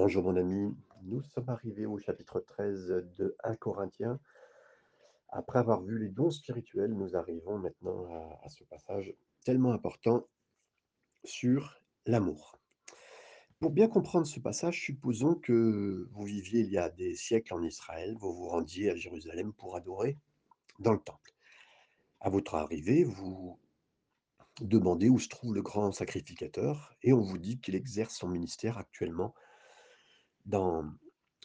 Bonjour mon ami, nous sommes arrivés au chapitre 13 de 1 Corinthiens. Après avoir vu les dons spirituels, nous arrivons maintenant à, ce passage tellement important sur l'amour. Pour bien comprendre ce passage, supposons que vous viviez il y a des siècles en Israël, vous vous rendiez à Jérusalem pour adorer dans le temple. À votre arrivée, vous demandez où se trouve le grand sacrificateur et on vous dit qu'il exerce son ministère actuellement dans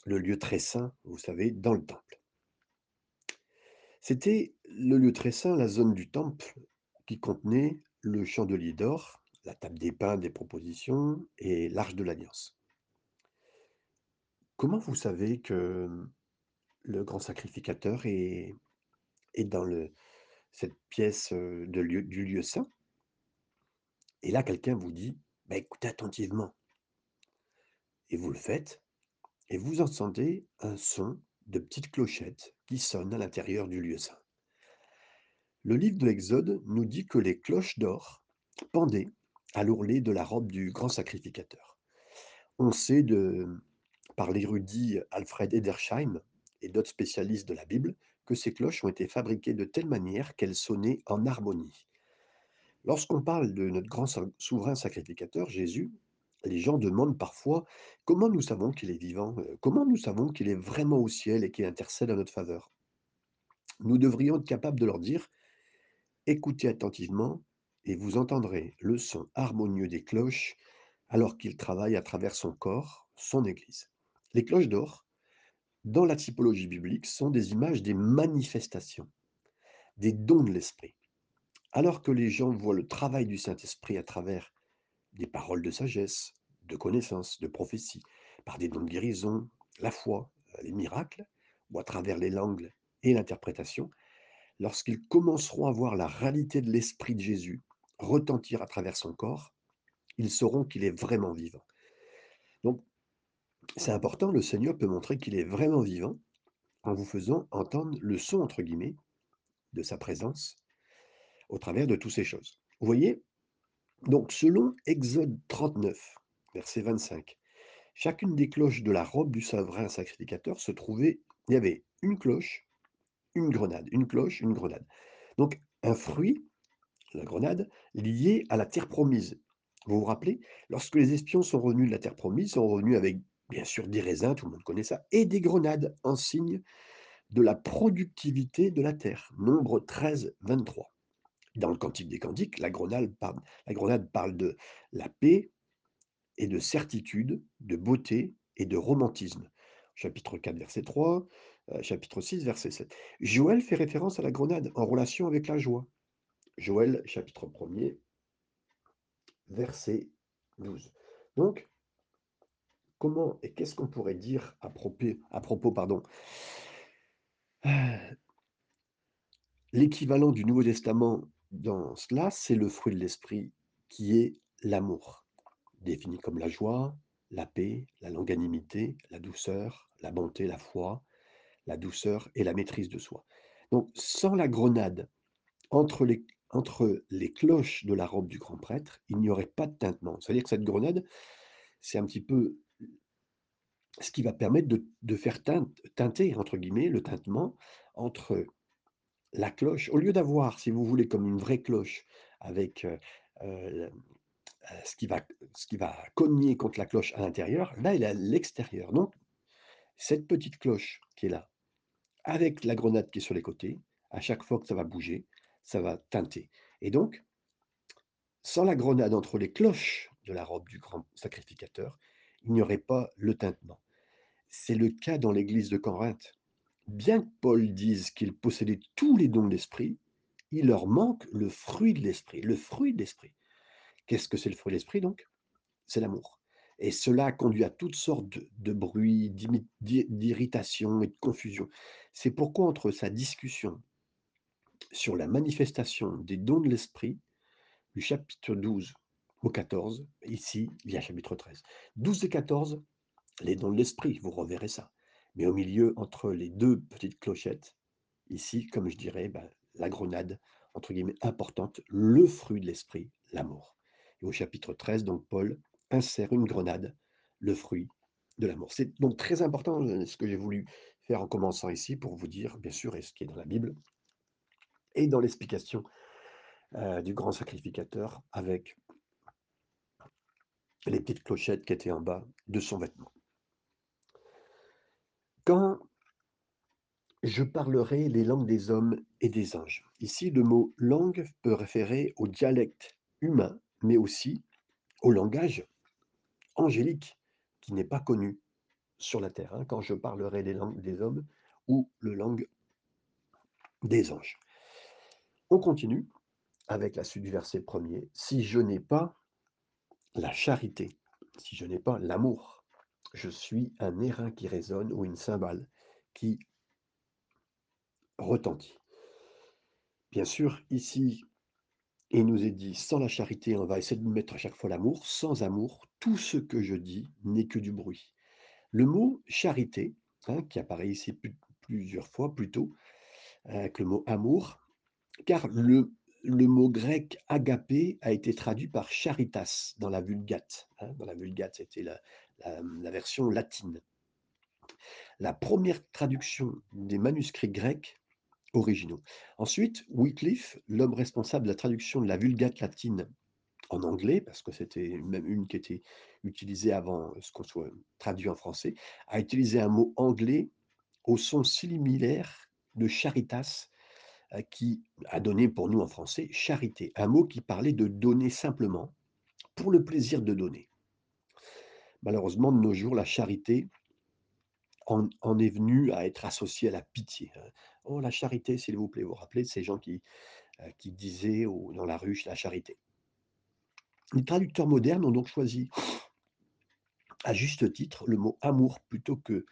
le lieu très saint, vous savez, dans le temple. C'était le lieu très saint, la zone du temple qui contenait le chandelier d'or, la table des pains des propositions et l'arche de l'alliance. Comment vous savez que le grand sacrificateur est, est dans cette pièce euh, du lieu saint? Et là, quelqu'un vous dit, bah, écoutez attentivement. Et vous le faites, et vous entendez un son de petites clochettes qui sonnent à l'intérieur du lieu saint. Le livre de l'Exode nous dit que les cloches d'or pendaient à l'ourlet de la robe du grand sacrificateur. On sait par l'érudit Alfred Edersheim et d'autres spécialistes de la Bible que ces cloches ont été fabriquées de telle manière qu'elles sonnaient en harmonie. Lorsqu'on parle de notre grand souverain sacrificateur, Jésus, les gens demandent parfois comment nous savons qu'il est vivant, euh, comment nous savons qu'il est vraiment au ciel et qu'il intercède en notre faveur? Nous devrions être capables de leur dire écoutez attentivement et vous entendrez le son harmonieux des cloches alors qu'il travaille à travers son corps, son Église. Les cloches d'or, dans la typologie biblique, sont des images des manifestations, des dons de l'Esprit. Alors que les gens voient le travail du Saint-Esprit à travers des paroles de sagesse, de connaissance, de prophétie, par des dons de guérison, la foi, les miracles, ou à travers les langues et l'interprétation, lorsqu'ils commenceront à voir la réalité de l'Esprit de Jésus retentir à travers son corps, ils sauront qu'il est vraiment vivant. Donc, c'est important, le Seigneur peut montrer qu'il est vraiment vivant en vous faisant entendre le son, entre guillemets, de sa présence au travers de toutes ces choses. Vous voyez, donc, selon Exode 39, verset 25, chacune des cloches de la robe du souverain sacrificateur se trouvait, il y avait une cloche, une grenade, une cloche, une grenade. Donc, un fruit, la grenade, lié à la terre promise. Vous vous rappelez, lorsque les espions sont revenus de la terre promise, ils sont revenus avec, bien sûr, des raisins, tout le monde connaît ça, et des grenades en signe de la productivité de la terre. Nombre 13, 23 dans le Cantique des Cantiques, la grenade, parle, de la paix et de certitude, de beauté et de romantisme. Chapitre 4, verset 3, euh, chapitre 6, verset 7. Joël fait référence à la grenade en relation avec la joie. Joël, chapitre 1er, verset 12. Donc, comment et qu'est-ce qu'on pourrait dire à propos, à propos pardon, l'équivalent du Nouveau Testament dans cela, c'est le fruit de l'esprit qui est l'amour, défini comme la joie, la paix, la longanimité, la douceur, la bonté, la foi, la douceur et la maîtrise de soi. Donc, sans la grenade entre les, entre les cloches de la robe du grand prêtre, il n'y aurait pas de tintement. C'est-à-dire que cette grenade, c'est un petit peu ce qui va permettre de, de faire teinter, entre guillemets, le tintement entre la cloche, au lieu d'avoir, si vous voulez, comme une vraie cloche avec ce, qui va, ce qui va cogner contre la cloche à l'intérieur, là, elle est à l'extérieur. Donc, cette petite cloche qui est là, avec la grenade qui est sur les côtés, à chaque fois que ça va bouger, ça va teinter. Et donc, sans la grenade entre les cloches de la robe du grand sacrificateur, il n'y aurait pas le tintement. C'est le cas dans l'église de Corinthe. Bien que Paul dise qu'il possédait tous les dons de l'esprit, il leur manque le fruit de l'esprit. Le fruit de l'esprit. Qu'est-ce que c'est le fruit de l'esprit donc? C'est l'amour. Et cela conduit à toutes sortes de, bruits, d'irritation et de confusion. C'est pourquoi entre sa discussion sur la manifestation des dons de l'esprit, du chapitre 12 au 14, ici, il y a chapitre 13. 12 et 14, les dons de l'esprit, vous reverrez ça. Mais au milieu, entre les deux petites clochettes, ici, comme je dirais, ben, la grenade, entre guillemets, importante, le fruit de l'esprit, l'amour. Et au chapitre 13, donc Paul insère une grenade, le fruit de l'amour. C'est donc très important, heu, ce que j'ai voulu faire en commençant ici pour vous dire, bien sûr, et ce qui est dans la Bible et dans l'explication, heu, du grand sacrificateur avec les petites clochettes qui étaient en bas de son vêtement. Quand je parlerai les langues des hommes et des anges. Ici, le mot langue peut référer au dialecte humain, mais aussi au langage angélique qui n'est pas connu sur la terre, hein, quand je parlerai les langues des hommes ou le langue des anges. On continue avec la suite du verset premier. Si je n'ai pas la charité, si je n'ai pas l'amour, je suis un airain qui résonne ou une cymbale qui retentit. Bien sûr, ici, il nous est dit, sans la charité, on va essayer de mettre à chaque fois l'amour. Sans amour, tout ce que je dis n'est que du bruit. Le mot charité, hein, qui apparaît ici plus- plusieurs fois plutôt, avec le mot amour, car le, mot grec agapé a été traduit par charitas dans la Vulgate. hein. dans la Vulgate, c'était la version latine. La première traduction des manuscrits grecs Ensuite, Wycliffe, l'homme responsable de la traduction de la Vulgate latine en anglais, parce que c'était même une qui était utilisée avant ce qu'on soit traduit en français, a utilisé un mot anglais au son similaire de charitas, euh, qui a donné pour nous en français charité, un mot qui parlait de donner simplement pour le plaisir de donner. Malheureusement, de nos jours, la charité en, en est venue à être associée à la pitié. Oh, la charité, s'il vous plaît, vous vous rappelez de ces gens qui, euh, qui disaient dans la rue la charité? Les traducteurs modernes ont donc choisi à juste titre le mot amour plutôt que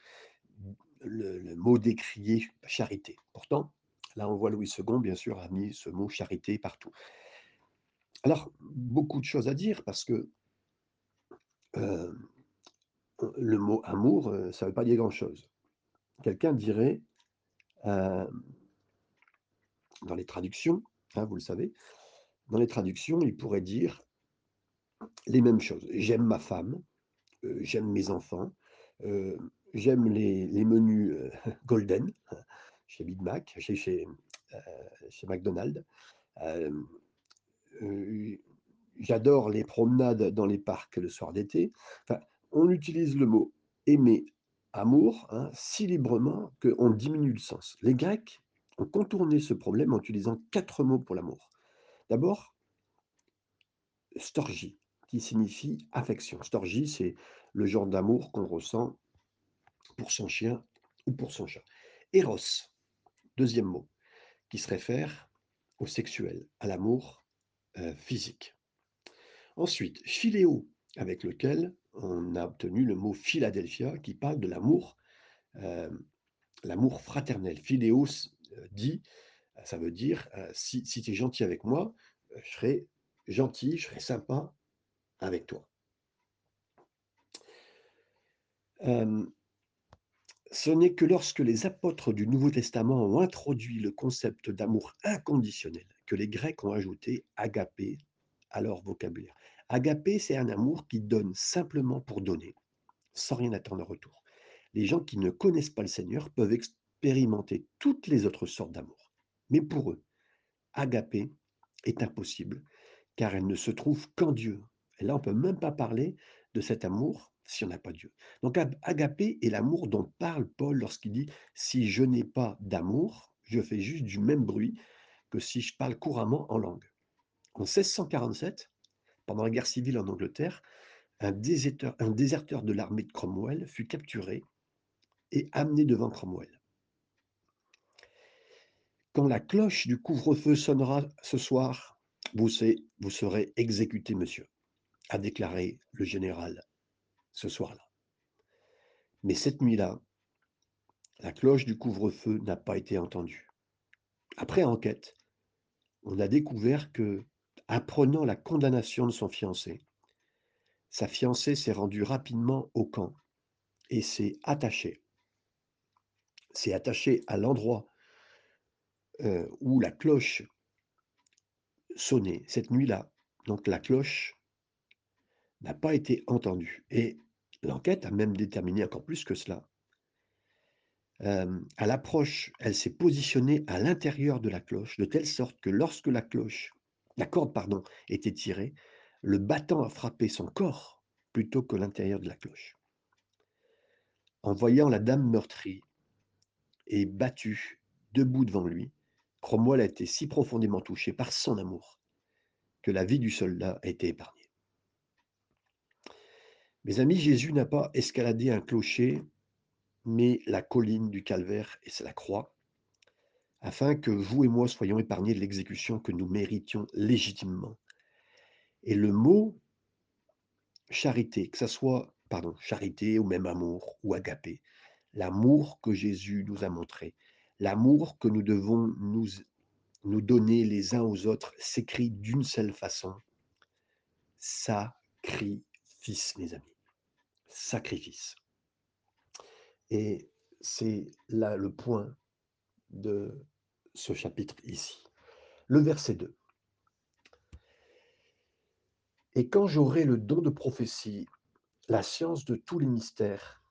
le, le mot décrié charité. Pourtant, là on voit Louis II, bien sûr, a mis ce mot charité partout. Alors, beaucoup de choses à dire parce que euh, le mot amour, euh, ça ne veut pas dire grand-chose. Quelqu'un dirait, euh, dans les traductions, hein, vous le savez, dans les traductions, il pourrait dire les mêmes choses. J'aime ma femme, euh, j'aime mes enfants, euh, j'aime les, menus golden chez Big Mac, chez, chez, chez McDonald's. J'adore les promenades dans les parcs le soir d'été. On utilise le mot aimer, amour, hein, si librement qu'on diminue le sens. Les Grecs ont contourné ce problème en utilisant quatre mots pour l'amour. D'abord, storgie, qui signifie affection. Storgie, c'est le genre d'amour qu'on ressent pour son chien ou pour son chat. Eros, deuxième mot, qui se réfère au sexuel, à l'amour euh, physique. Ensuite, philéo, avec lequel on a obtenu le mot Philadelphia, qui parle de l'amour, euh, l'amour fraternel. Philéo euh, dit, ça veut dire, euh, si, si tu es gentil avec moi, euh, je serai gentil, je serai sympa avec toi. Euh, ce n'est que lorsque les apôtres du Nouveau Testament ont introduit le concept d'amour inconditionnel que les Grecs ont ajouté agapé à leur vocabulaire. Agapé, c'est un amour qui donne simplement pour donner, sans rien attendre en retour. Les gens qui ne connaissent pas le Seigneur peuvent expérimenter toutes les autres sortes d'amour. Mais pour eux, agapé est impossible, car elle ne se trouve qu'en Dieu. Et là, on ne peut même pas parler de cet amour si on n'a pas Dieu. Donc agapé est l'amour dont parle Paul lorsqu'il dit, si je n'ai pas d'amour, je fais juste du même bruit que si je parle couramment en langue. En 1647, pendant la guerre civile en Angleterre, un déserteur, de l'armée de Cromwell fut capturé et amené devant Cromwell. Quand la cloche du couvre-feu sonnera ce soir, vous serez exécuté, monsieur, a déclaré le général ce soir-là. Mais cette nuit-là, la cloche du couvre-feu n'a pas été entendue. Après enquête, on a découvert que, apprenant la condamnation de son fiancé, sa fiancée s'est rendue rapidement au camp et s'est attachée. S'est attachée à l'endroit euh, où la cloche sonnait cette nuit-là. Donc la cloche n'a pas été entendue. Et L'enquête a même déterminé encore plus que cela. Hem, à l'approche, elle s'est positionnée à l'intérieur de la cloche, de telle sorte que lorsque la cloche la corde, pardon, était tirée, le battant a frappé son corps plutôt que l'intérieur de la cloche. En voyant la dame meurtrie et battue, debout devant lui, Cromwell a été si profondément touché par son amour que la vie du soldat a été épargnée. Mes amis, Jésus n'a pas escaladé un clocher, mais la colline du calvaire et c'est la croix, afin que vous et moi soyons épargnés de l'exécution que nous méritions légitimement. Et le mot charité, que ça soit, pardon, charité ou même amour ou agapé, l'amour que Jésus nous a montré, l'amour que nous devons nous, nous donner les uns aux autres, s'écrit d'une seule façon, sacrifice, mes amis, sacrifice. Et c'est là le point de ce chapitre ici. Le verset 2. Et quand j'aurai le don de prophétie, la science de tous les mystères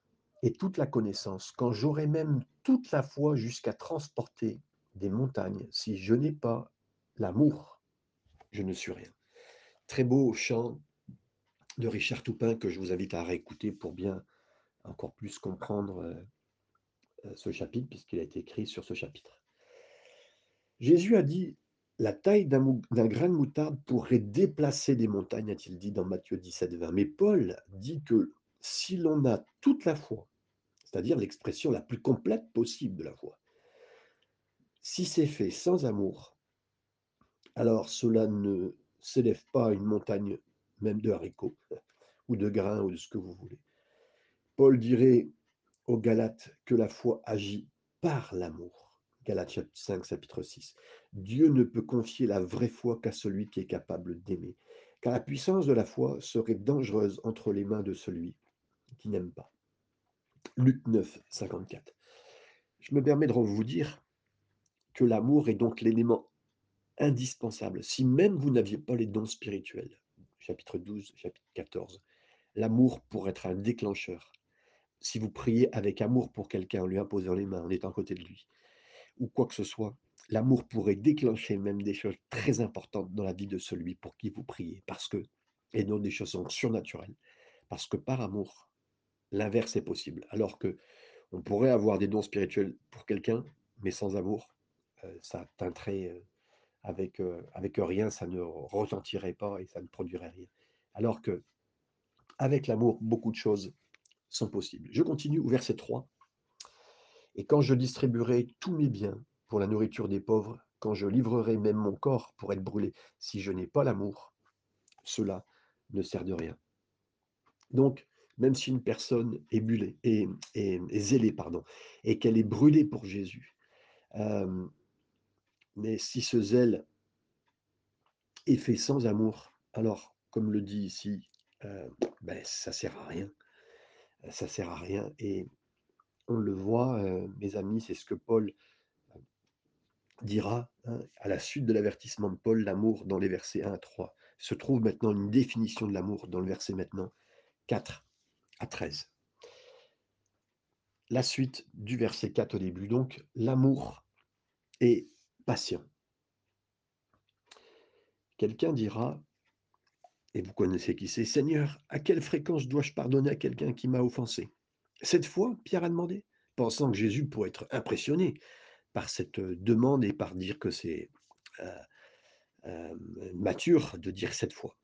et toute la connaissance, quand j'aurai même toute la foi jusqu'à transporter des montagnes, si je n'ai pas l'amour, je ne suis rien. Très beau chant de Richard Toupin que je vous invite à réécouter pour bien encore plus comprendre euh, ce chapitre, puisqu'il a été écrit sur ce chapitre. Jésus a dit la taille d'un grain de moutarde pourrait déplacer des montagnes, a-t-il dit dans Matthieu 17, 20. Mais Paul dit que si l'on a toute la foi, c'est-à-dire l'expression la plus complète possible de la foi, si c'est fait sans amour, alors cela ne s'élève pas à une montagne même de haricots ou de grains ou de ce que vous voulez. Paul dirait aux que la foi agit par l'amour. Galates 5, chapitre 6. Dieu ne peut confier la vraie foi qu'à celui qui est capable d'aimer, car la puissance de la foi serait dangereuse entre les mains de celui qui n'aime pas. Luc 9, 54. Je me permets de vous dire que l'amour est donc l'élément indispensable. Si même vous n'aviez pas les dons spirituels, chapitre 12, chapitre 14, l'amour pourrait être un déclencheur. Si vous priez avec amour pour quelqu'un en lui imposant les mains, en étant à côté de lui, ou quoi que ce soit, l'amour pourrait déclencher même des choses très importantes dans la vie de celui pour qui vous priez, parce que, et non des choses surnaturelles, parce que par amour, l'inverse est possible. Alors que on pourrait avoir des dons spirituels pour quelqu'un, mais sans amour, euh, ça teinterait euh, avec, euh, avec rien, ça ne retentirait pas et ça ne produirait rien. Alors que, avec l'amour, beaucoup de choses sont possibles. Je continue au verset 3. Et quand je distribuerai tous mes biens pour la nourriture des pauvres, quand je livrerai même mon corps pour être brûlé, si je n'ai pas l'amour, cela ne sert de rien. Donc, même si une personne est, brûlée, est, zélée pardon, et qu'elle est brûlée pour Jésus, euh, mais si ce zèle est fait sans amour, alors, comme le dit ici, euh, ben, ça sert à rien. Ça sert à rien. Et on le voit, mes amis, c'est ce que Paul dira hein, à la suite de l'avertissement de Paul, l'amour dans les versets 1 à 3. Se trouve maintenant une définition de l'amour dans le verset maintenant 4 à 13. La suite du verset 4 au début, donc l'amour est patient. Quelqu'un dira, et vous connaissez qui c'est, Seigneur, à quelle fréquence dois-je pardonner à quelqu'un qui m'a offensé? Cette fois, Pierre a demandé, pensant que Jésus pourrait être impressionné par cette demande et par dire que c'est mature de dire cette fois.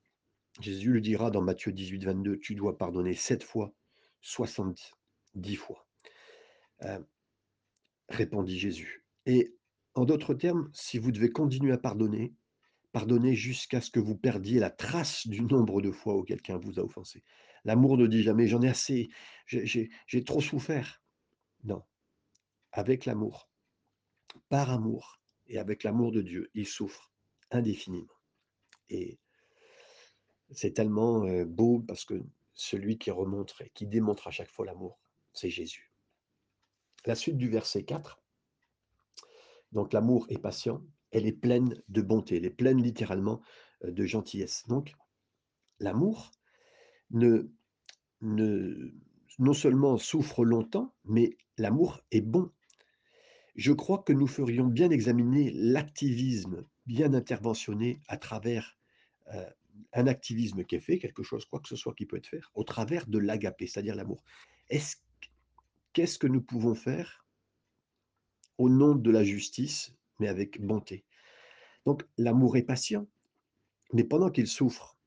Jésus le dira dans Matthieu 18, 22, tu dois pardonner sept fois, soixante-dix fois. répondit Jésus. Et en d'autres termes, si vous devez continuer à pardonner, pardonnez jusqu'à ce que vous perdiez la trace du nombre de fois où quelqu'un vous a offensé. L'amour ne dit jamais j'en ai assez, j'ai trop souffert. Non. Avec l'amour, par amour et avec l'amour de Dieu, il souffre indéfiniment. Et c'est tellement euh, beau parce que celui qui remontre et qui démontre à chaque fois l'amour, c'est Jésus. La suite du verset 4. Donc l'amour est patient, elle est pleine de bonté, elle est pleine littéralement de gentillesse. Donc l'amour ne ne non seulement souffre longtemps, mais l'amour est bon. Je crois que nous ferions bien examiner l'activisme bien interventionné à travers, un activisme qui est fait, quelque chose, quoi que ce soit qui peut être fait, au travers de l'agapé, c'est-à-dire l'amour. Est-ce qu'est-ce que nous pouvons faire au nom de la justice, mais avec bonté? Donc l'amour est patient, mais pendant qu'il souffre,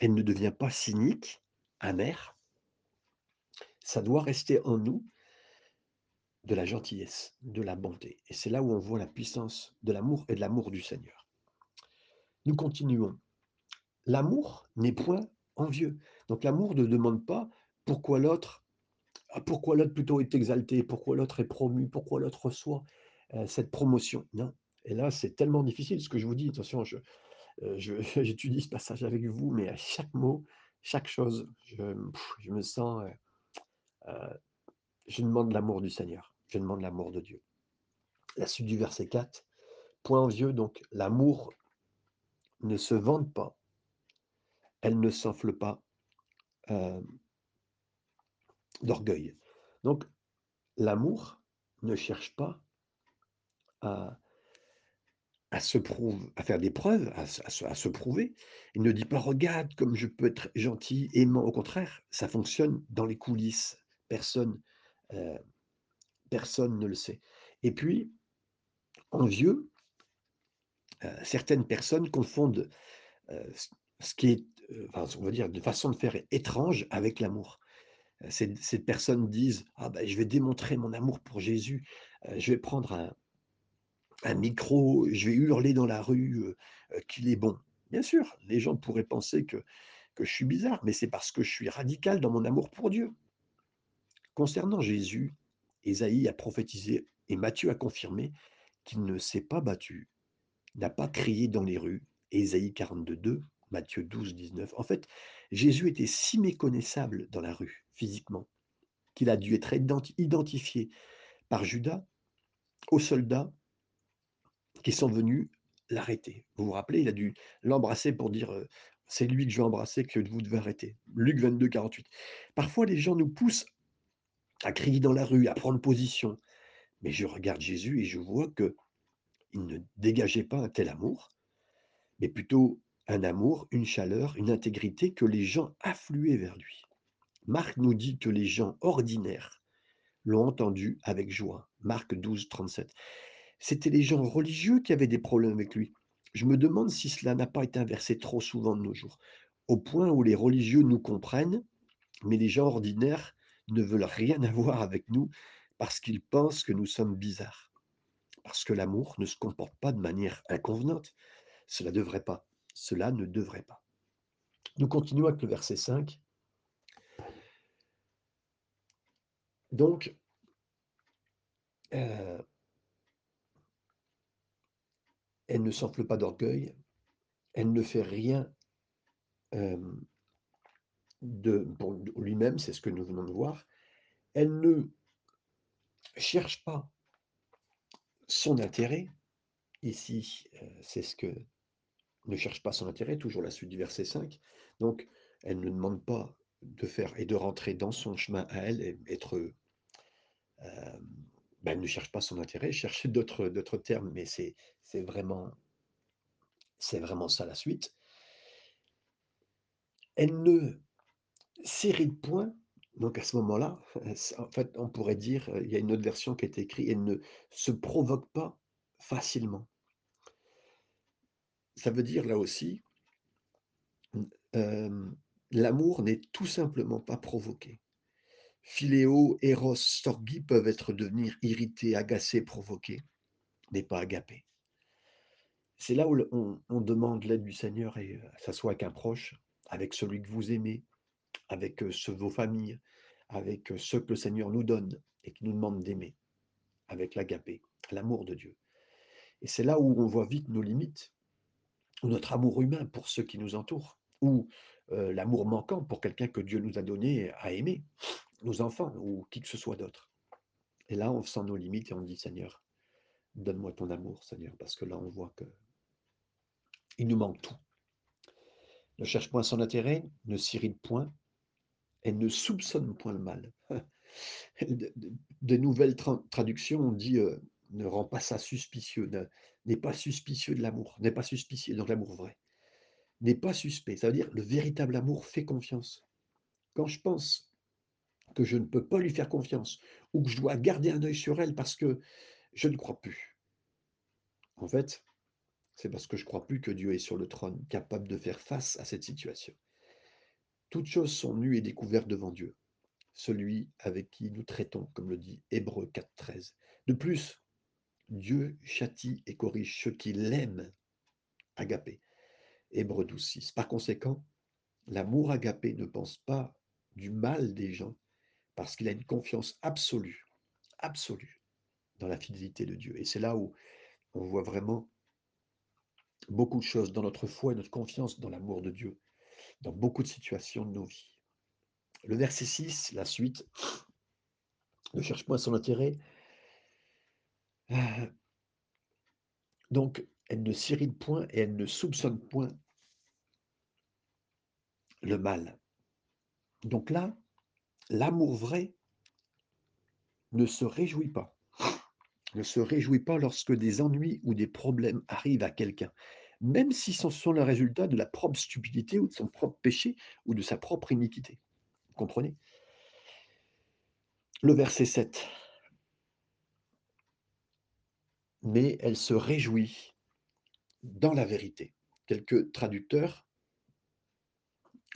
il ne devient pas cynique, amer. Ça doit rester en nous de la gentillesse, de la bonté et c'est là où on voit la puissance de l'amour et de l'amour du Seigneur. Nous continuons. L'amour n'est point envieux. Donc l'amour ne demande pas pourquoi l'autre pourquoi l'autre plutôt est exalté, pourquoi l'autre est promu, pourquoi l'autre reçoit, heu, cette promotion. Non et là, c'est tellement difficile ce que je vous dis. Attention, je, je j'étudie ce passage avec vous, mais à chaque mot, chaque chose, je me sens, heu heu, je demande l'amour du Seigneur, je demande l'amour de Dieu. La suite du verset 4, point envieux donc, l'amour ne se vante pas, elle ne s'enfle pas, d'orgueil. Donc l'amour ne cherche pas à à se à faire des preuves, à se prouver. Il ne dit pas: «Regarde comme je peux être gentil, aimant». Au contraire, ça fonctionne dans les coulisses. Personne, heu, personne ne le sait et puis, envieux, heu, certaines personnes confondent, heu, ce qui est, heu, enfin, on va dire de façon de faire étrange avec l'amour. Ces ces personnes disent: «Ah bah, je vais démontrer mon amour pour Jésus, je vais prendre un un micro, je vais hurler dans la rue, qu'il est bon». Bien sûr, les gens pourraient penser que que je suis bizarre, mais c'est parce que je suis radical dans mon amour pour Dieu. Concernant Jésus, Ésaïe a prophétisé et Matthieu a confirmé qu'il ne s'est pas battu, n'a pas crié dans les rues. Ésaïe 42:2, Matthieu 12:19. En fait, Jésus était si méconnaissable dans la rue, physiquement, qu'il a dû être identi identifié par Judas aux soldats qui sont venus l'arrêter. Vous vous rappelez, il a dû l'embrasser pour dire, «C'est lui que je vais embrasser, que vous devez arrêter». Luc 22:48. Parfois, les gens nous poussent à crier dans la rue, à prendre position, mais je regarde Jésus et je vois qu'il ne dégageait pas un tel amour, mais plutôt un amour, une chaleur, une intégrité que les gens affluaient vers lui. Marc nous dit que les gens ordinaires l'ont entendu avec joie. Marc 12:37. C'était les gens religieux qui avaient des problèmes avec lui. Je me demande si cela n'a pas été inversé trop souvent de nos jours, au point où les religieux nous comprennent, mais les gens ordinaires ne veulent rien avoir avec nous parce qu'ils pensent que nous sommes bizarres. Parce que l'amour ne se comporte pas de manière inconvenante. Cela devrait pas. Cela ne devrait pas. Nous continuons avec le verset 5. Donc, heu elle ne s'enfle pas d'orgueil, elle ne fait rien, hem, de pour lui-même, c'est ce que nous venons de voir. Elle ne cherche pas son intérêt. Ici, heu, c'est ce que ne cherche pas son intérêt, toujours la suite du verset 5. Donc elle ne demande pas de faire et de rentrer dans son chemin à elle et être, heu, hem, bah, elle ne cherche pas son intérêt, chercher d'autres termes, mais c'est vraiment ça la suite. Elle ne s'irrite point, donc à ce moment-là, s en fait, on pourrait dire, heu, il y a une autre version qui est écrit: «Elle ne se provoque pas facilement». Ça veut dire là aussi hem, l'amour n'est tout simplement pas provoqué. Philéo, Eros, Storgé peuvent être devenir irrités, agacés, provoqués, mais pas agapés. C'est là où on demande l'aide du Seigneur et que ça soit avec un proche, avec celui que vous aimez, avec, heu, ceux vos familles, avec, heu, ceux que le Seigneur nous donne et qui nous demande d'aimer, avec l'agapé, l'amour de Dieu. Et c'est là où on voit vite nos limites, ou notre amour humain pour ceux qui nous entourent, ou, l'amour manquant pour quelqu'un que Dieu nous a donné à aimer, nos enfants ou qui que ce soit d'autre. Et là, on sent nos limites et on dit: «Seigneur, donne-moi ton amour Seigneur», parce que là, on voit qu'il nous manque tout. Ne cherche point son intérêt, ne s'irrite point, Elle ne soupçonne point le mal. De de de nouvelles traductions ont dit, heu: «Ne rend pas ça suspicieux, ne n'est pas suspicieux de l'amour, n'est pas suspicieux» donc l'amour vrai. N'est pas suspect, ça veut dire le véritable amour fait confiance. Quand je pense que je ne peux pas lui faire confiance ou que je dois garder un œil sur elle parce que je ne crois plus, en fait, c'est parce que je crois plus que Dieu est sur le trône, capable de faire face à cette situation. Toutes choses sont nues et découvertes devant Dieu, celui avec qui nous traitons, comme le dit Hébreux 4.13. De plus, Dieu châtie et corrige ceux qui l'aiment, agapé, Hébreux 12.6. Par conséquent, l'amour agapé ne pense pas du mal des gens parce qu'il a une confiance absolue, absolue dans la fidélité de Dieu. Et c'est là où on voit vraiment beaucoup de choses dans notre foi et notre confiance dans l'amour de Dieu, dans beaucoup de situations de nos vies. Le verset 6, la suite, ne cherche point son intérêt. Euh, donc, elle ne s'irrite point et elle ne soupçonne point le mal. Donc là, l'amour vrai ne se réjouit pas. Ne se réjouit pas lorsque des ennuis ou des problèmes arrivent à quelqu'un, même si ce sont le résultat de la propre stupidité ou de son propre péché ou de sa propre iniquité. Vous comprenez? Le verset 7. Mais elle se réjouit dans la vérité. Quelques traducteurs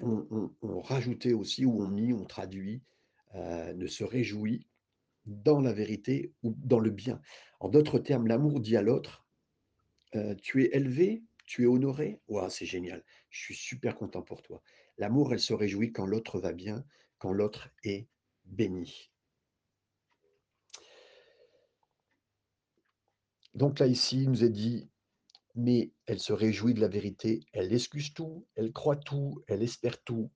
ont rajouté aussi, ou ont mis, ont traduit, euh, ne se réjouit dans la vérité ou dans le bien. En d'autres termes, l'amour dit à l'autre, euh, tu es élevé, tu es honoré, Ouah, c'est génial, je suis super content pour toi. L'amour, elle se réjouit quand l'autre va bien, quand l'autre est béni. Donc là, ici, il nous est dit, mais elle se réjouit de la vérité, elle excuse tout, elle croit tout, elle espère tout,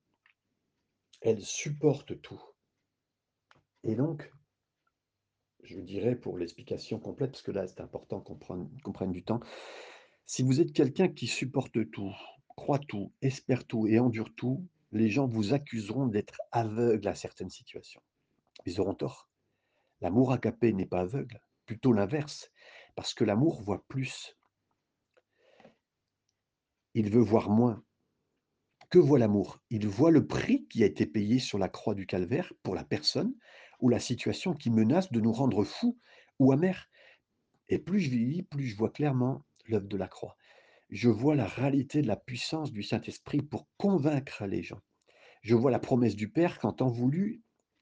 elle supporte tout. Et donc, je dirais pour l'explication complète, parce que là, c'est important qu'on prenne, qu'on prenne du temps, si vous êtes quelqu'un qui supporte tout, croit tout, espère tout et endure tout, les gens vous accuseront d'être aveugle à certaines situations. Ils auront tort. L'amour agapé n'est pas aveugle, plutôt l'inverse, parce que l'amour voit plus. Il veut voir moins. Que voit l'amour? Il voit le prix qui a été payé sur la croix du calvaire pour la personne ou la situation qui menace de nous rendre fous ou amers. Et plus je vieillis, plus je vois clairement l'œuvre de la croix. Je vois la réalité de la puissance du Saint-Esprit pour convaincre les gens. Je vois la promesse du Père qu'en temps voulu,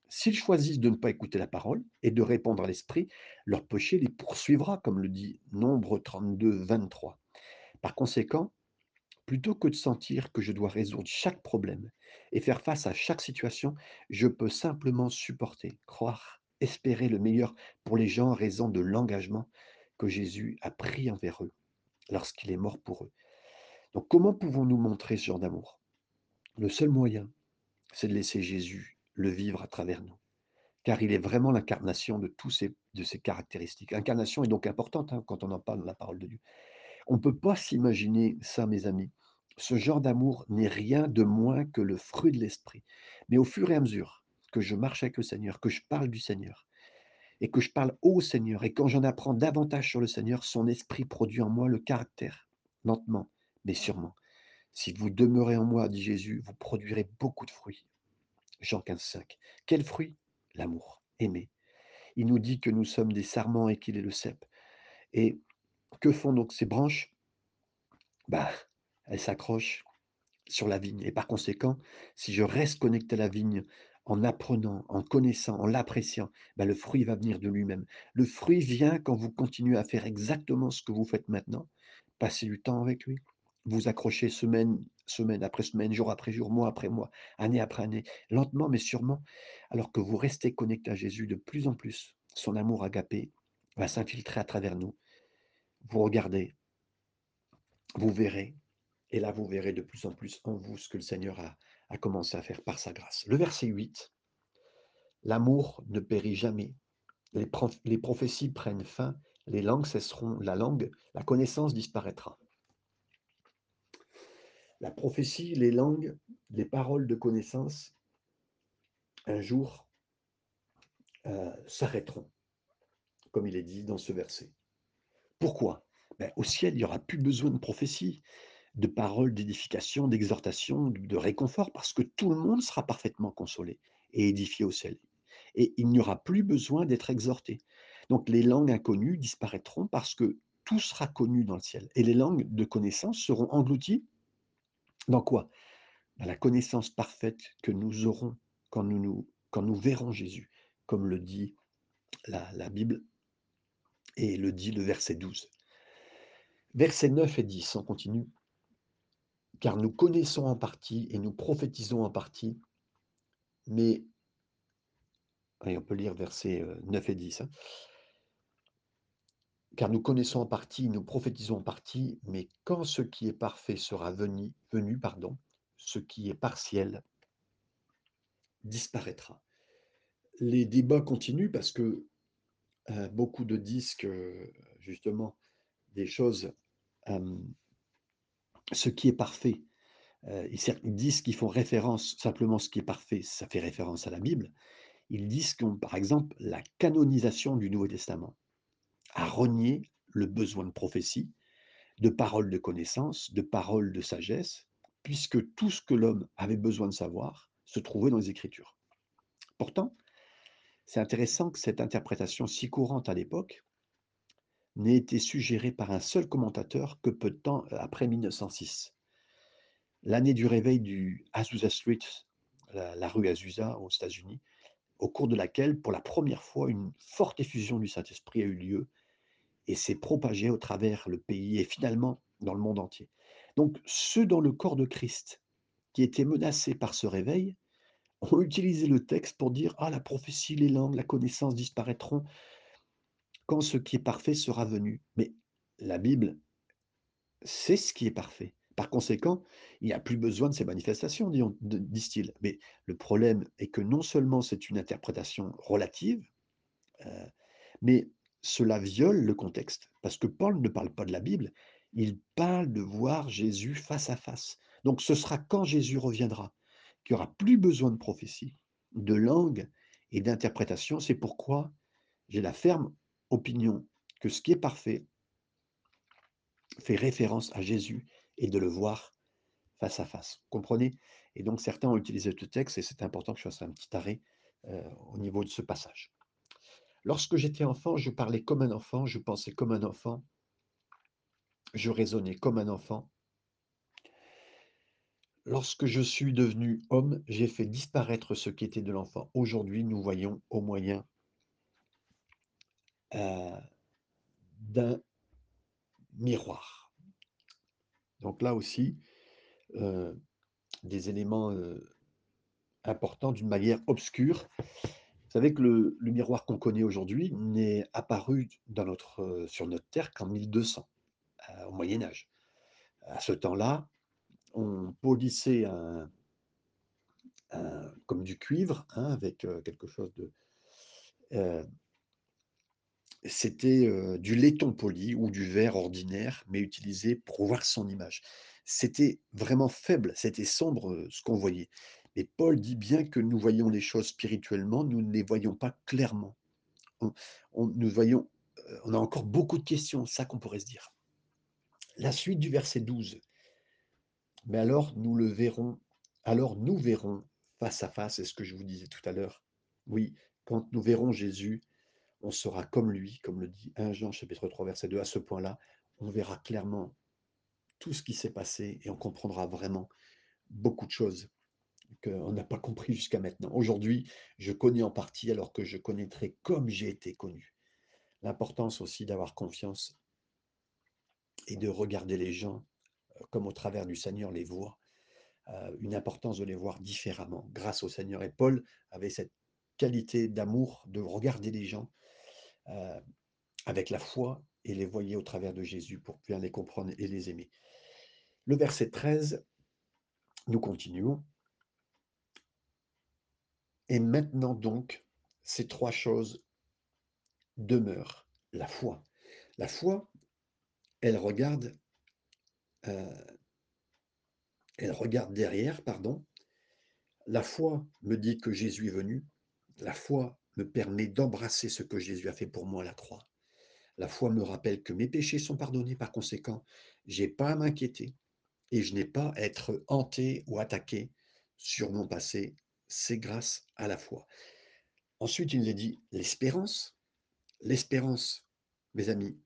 s'ils choisissent de ne pas écouter la parole et de répondre à l'Esprit, leur péché les poursuivra, comme le dit Nombre 32, 23. Par conséquent, plutôt que de sentir que je dois résoudre chaque problème et faire face à chaque situation, je peux simplement supporter, croire, espérer le meilleur pour les gens en raison de l'engagement que Jésus a pris envers eux lorsqu'il est mort pour eux. Donc comment pouvons-nous montrer ce genre d'amour? Le seul moyen, c'est de laisser Jésus le vivre à travers nous, car il est vraiment l'incarnation de tous ces, caractéristiques. L'incarnation est donc importante hein, quand on en parle de la parole de Dieu. On ne peut pas s'imaginer ça, mes amis. Ce genre d'amour n'est rien de moins que le fruit de l'esprit. Mais au fur et à mesure que je marche avec le Seigneur, que je parle du Seigneur, et que je parle au Seigneur, et quand j'en apprends davantage sur le Seigneur, son esprit produit en moi le caractère, lentement, mais sûrement. Si vous demeurez en moi, dit Jésus, vous produirez beaucoup de fruits. Jean 15, 5. Quel fruit? L'amour, aimer. Il nous dit que nous sommes des sarments et qu'il est le cep. Et que font donc ces branches? Bah, Elles s'accrochent sur la vigne. Et par conséquent, si je reste connecté à la vigne en apprenant, en connaissant, en l'appréciant, bah, le fruit va venir de lui-même. Le fruit vient quand vous continuez à faire exactement ce que vous faites maintenant, passer du temps avec lui, vous accrochez semaine après semaine, jour après jour, mois après mois, année après année, lentement mais sûrement, alors que vous restez connecté à Jésus de plus en plus. Son amour agapé va s'infiltrer à travers nous. Vous regardez, vous verrez, et là vous verrez de plus en plus en vous ce que le Seigneur a, commencé à faire par sa grâce. Le verset 8, l'amour ne périt jamais. Les, prophéties prennent fin, les langues cesseront, la langue, la connaissance disparaîtra. La prophétie, les langues, les paroles de connaissance, un jour, heu, s'arrêteront, comme il est dit dans ce verset. Pourquoi? Ben, au ciel, il y aura plus besoin de prophétie, de paroles d'édification, d'exhortation, de réconfort, parce que tout le monde sera parfaitement consolé et édifié au ciel. Et il n'y aura plus besoin d'être exhorté. Donc les langues inconnues disparaîtront parce que tout sera connu dans le ciel. Et les langues de connaissance seront englouties dans quoi? Dans la connaissance parfaite que nous aurons quand nous, verrons Jésus, comme le dit la Bible et le dit le verset 12. Versets 9 et 10, on continue. Car nous connaissons en partie et nous prophétisons en partie, mais, on peut lire versets euh, 9 et 10, hein. car nous connaissons en partie, nous prophétisons en partie, mais quand ce qui est parfait sera venu, venu pardon, ce qui est partiel disparaîtra. Les débats continuent parce que euh, beaucoup de disques, euh, justement, des choses, euh, ce qui est parfait, euh, ils disent qu'ils font référence, simplement ce qui est parfait, ça fait référence à la Bible. Ils disent que, par exemple, la canonisation du Nouveau Testament a renié le besoin de prophétie, de paroles de connaissance, de paroles de sagesse, puisque tout ce que l'homme avait besoin de savoir se trouvait dans les Écritures. Pourtant, c'est intéressant que cette interprétation si courante à l'époque n'ait été suggérée par un seul commentateur que peu de temps après 1906. L'année du réveil du Azusa Street, la, la rue Azusa aux États-Unis, au cours de laquelle, pour la première fois, une forte effusion du Saint-Esprit a eu lieu et s'est propagée au travers le pays et finalement dans le monde entier. Donc ceux dans le corps de Christ qui étaient menacés par ce réveil ont utilisé le texte pour dire ah la prophétie, les langues, la connaissance disparaîtront quand ce qui est parfait sera venu. Mais la Bible, c'est ce qui est parfait. Par conséquent, il n'y a plus besoin de ces manifestations, disent-ils. Mais le problème est que non seulement c'est une interprétation relative, euh, mais cela viole le contexte, parce que Paul ne parle pas de la Bible, il parle de voir Jésus face à face. Donc ce sera quand Jésus reviendra qu'il n'y aura plus besoin de prophétie, de langue et d'interprétation. C'est pourquoi j'ai la ferme opinion que ce qui est parfait fait référence à Jésus et de le voir face à face. Vous comprenez? Et donc certains ont utilisé ce texte et c'est important que je fasse un petit arrêt euh, au niveau de ce passage. Lorsque j'étais enfant, je parlais comme un enfant, je pensais comme un enfant, je raisonnais comme un enfant. Lorsque je suis devenu homme, j'ai fait disparaître ce qui était de l'enfant. Aujourd'hui, nous voyons au moyen euh, d'un miroir. Donc là aussi, euh, des éléments euh, importants d'une manière obscure. Vous savez que le, miroir qu'on connaît aujourd'hui n'est apparu sur notre Terre qu'en 1200, euh, au Moyen Âge. À ce temps-là, on polissait comme du cuivre, hein, avec euh, quelque chose de... euh, c'était euh, du laiton poli ou du verre ordinaire, mais utilisé pour voir son image. C'était vraiment faible, c'était sombre ce qu'on voyait. Mais Paul dit bien que nous voyons les choses spirituellement, nous ne les voyons pas clairement. On, nous voyons, on a encore beaucoup de questions, ça qu'on pourrait se dire. La suite du verset 12. Mais alors nous le verrons, alors nous verrons face à face, c'est ce que je vous disais tout à l'heure. Oui, quand nous verrons Jésus, on sera comme lui, comme le dit 1 Jean chapitre 3 verset 2. À ce point-là, on verra clairement tout ce qui s'est passé et on comprendra vraiment beaucoup de choses qu'on n'a pas compris jusqu'à maintenant. Aujourd'hui, je connais en partie alors que je connaîtrai comme j'ai été connu. L'importance aussi d'avoir confiance et de regarder les gens comme au travers du Seigneur les voit, euh, une importance de les voir différemment grâce au Seigneur. Et Paul avait cette qualité d'amour de regarder les gens euh, avec la foi et les voyer au travers de Jésus pour bien les comprendre et les aimer. Le verset 13, nous continuons. Et maintenant donc, ces trois choses demeurent. La foi. La foi, elle regarde, euh, elle regarde derrière, pardon, La foi me dit que Jésus est venu. La foi me permet d'embrasser ce que Jésus a fait pour moi à la croix. La foi me rappelle que mes péchés sont pardonnés, par conséquent, j'ai pas à m'inquiéter et je n'ai pas à être hanté ou attaqué sur mon passé. C'est grâce à la foi. Ensuite, il nous dit l'espérance. L'espérance, mes amis,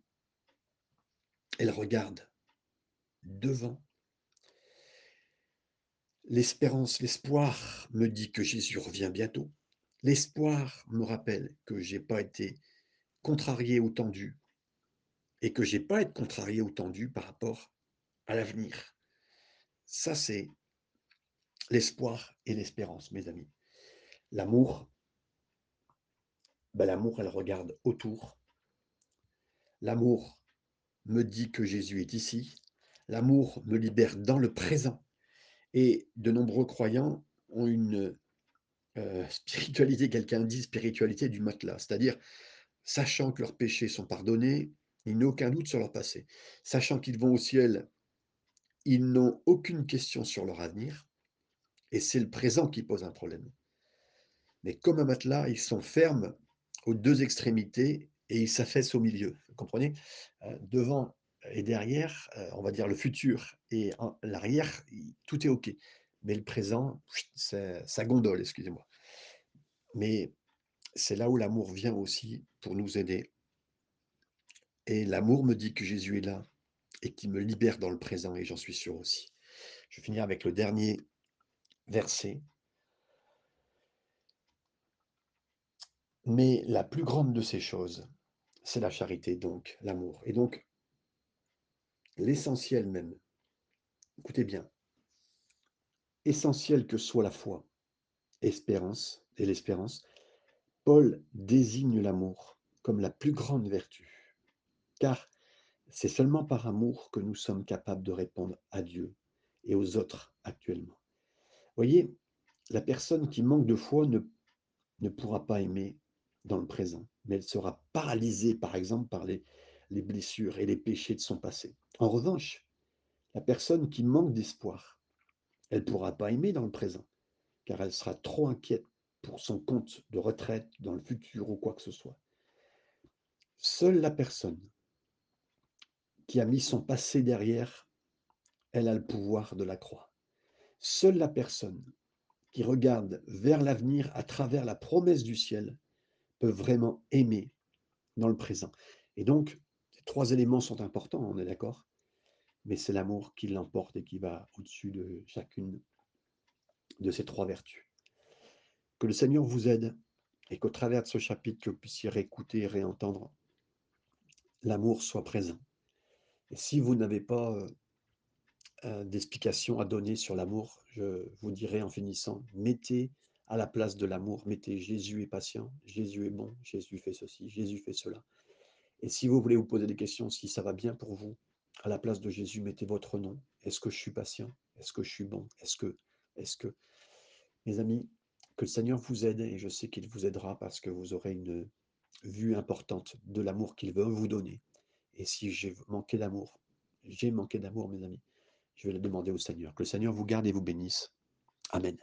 elle regarde devant. L'espérance, l'espoir me dit que Jésus revient bientôt. L'espoir me rappelle que j'ai pas été contrarié ou tendu et que j'ai pas à être contrarié ou tendu par rapport à l'avenir. Ça, c'est l'espoir et l'espérance, mes amis. L'amour, ben, l'amour, elle regarde autour. L'amour me dit que Jésus est ici. L'amour me libère dans le présent. Et de nombreux croyants ont une euh, spiritualité, quelqu'un dit spiritualité du matelas, c'est-à-dire sachant que leurs péchés sont pardonnés, ils n'ont aucun doute sur leur passé. Sachant qu'ils vont au ciel, ils n'ont aucune question sur leur avenir. Et c'est le présent qui pose un problème. Mais comme un matelas, ils sont fermes aux deux extrémités et ils s'affaissent au milieu. Vous comprenez? Euh, Devant et derrière, on va dire le futur et l'arrière, tout est OK. Mais le présent, ça gondole, excusez-moi. Mais c'est là où l'amour vient aussi pour nous aider. Et l'amour me dit que Jésus est là et qui me libère dans le présent, et j'en suis sûr aussi. Je vais finir avec le dernier verset. Mais la plus grande de ces choses, c'est la charité, donc l'amour. Et donc, l'essentiel même, écoutez bien, essentiel que soit la foi, espérance et l'espérance, Paul désigne l'amour comme la plus grande vertu, car c'est seulement par amour que nous sommes capables de répondre à Dieu et aux autres actuellement. Voyez, la personne qui manque de foi ne, pourra pas aimer dans le présent, mais elle sera paralysée, par exemple, par les blessures et les péchés de son passé. En revanche, la personne qui manque d'espoir, elle ne pourra pas aimer dans le présent, car elle sera trop inquiète pour son compte de retraite dans le futur ou quoi que ce soit. Seule la personne qui a mis son passé derrière, elle a le pouvoir de la croix. Seule la personne qui regarde vers l'avenir à travers la promesse du ciel peut vraiment aimer dans le présent. Et donc, ces trois éléments sont importants, on est d'accord? Mais c'est l'amour qui l'emporte et qui va au-dessus de chacune de ces trois vertus. Que le Seigneur vous aide et qu'au travers de ce chapitre, que vous puissiez réécouter et réentendre, l'amour soit présent. Et si vous n'avez pas euh, euh, d'explication à donner sur l'amour, je vous dirai en finissant, mettez à la place de l'amour, mettez Jésus est patient, Jésus est bon, Jésus fait ceci, Jésus fait cela. Et si vous voulez vous poser des questions, si ça va bien pour vous, à la place de Jésus, mettez votre nom. Est-ce que je suis patient? Est-ce que je suis bon? Est-ce que, est-ce que, mes amis, que le Seigneur vous aide et je sais qu'il vous aidera parce que vous aurez une vue importante de l'amour qu'il veut vous donner. Et si j'ai manqué d'amour, j'ai manqué d'amour, mes amis, je vais le demander au Seigneur. Que le Seigneur vous garde et vous bénisse. Amen.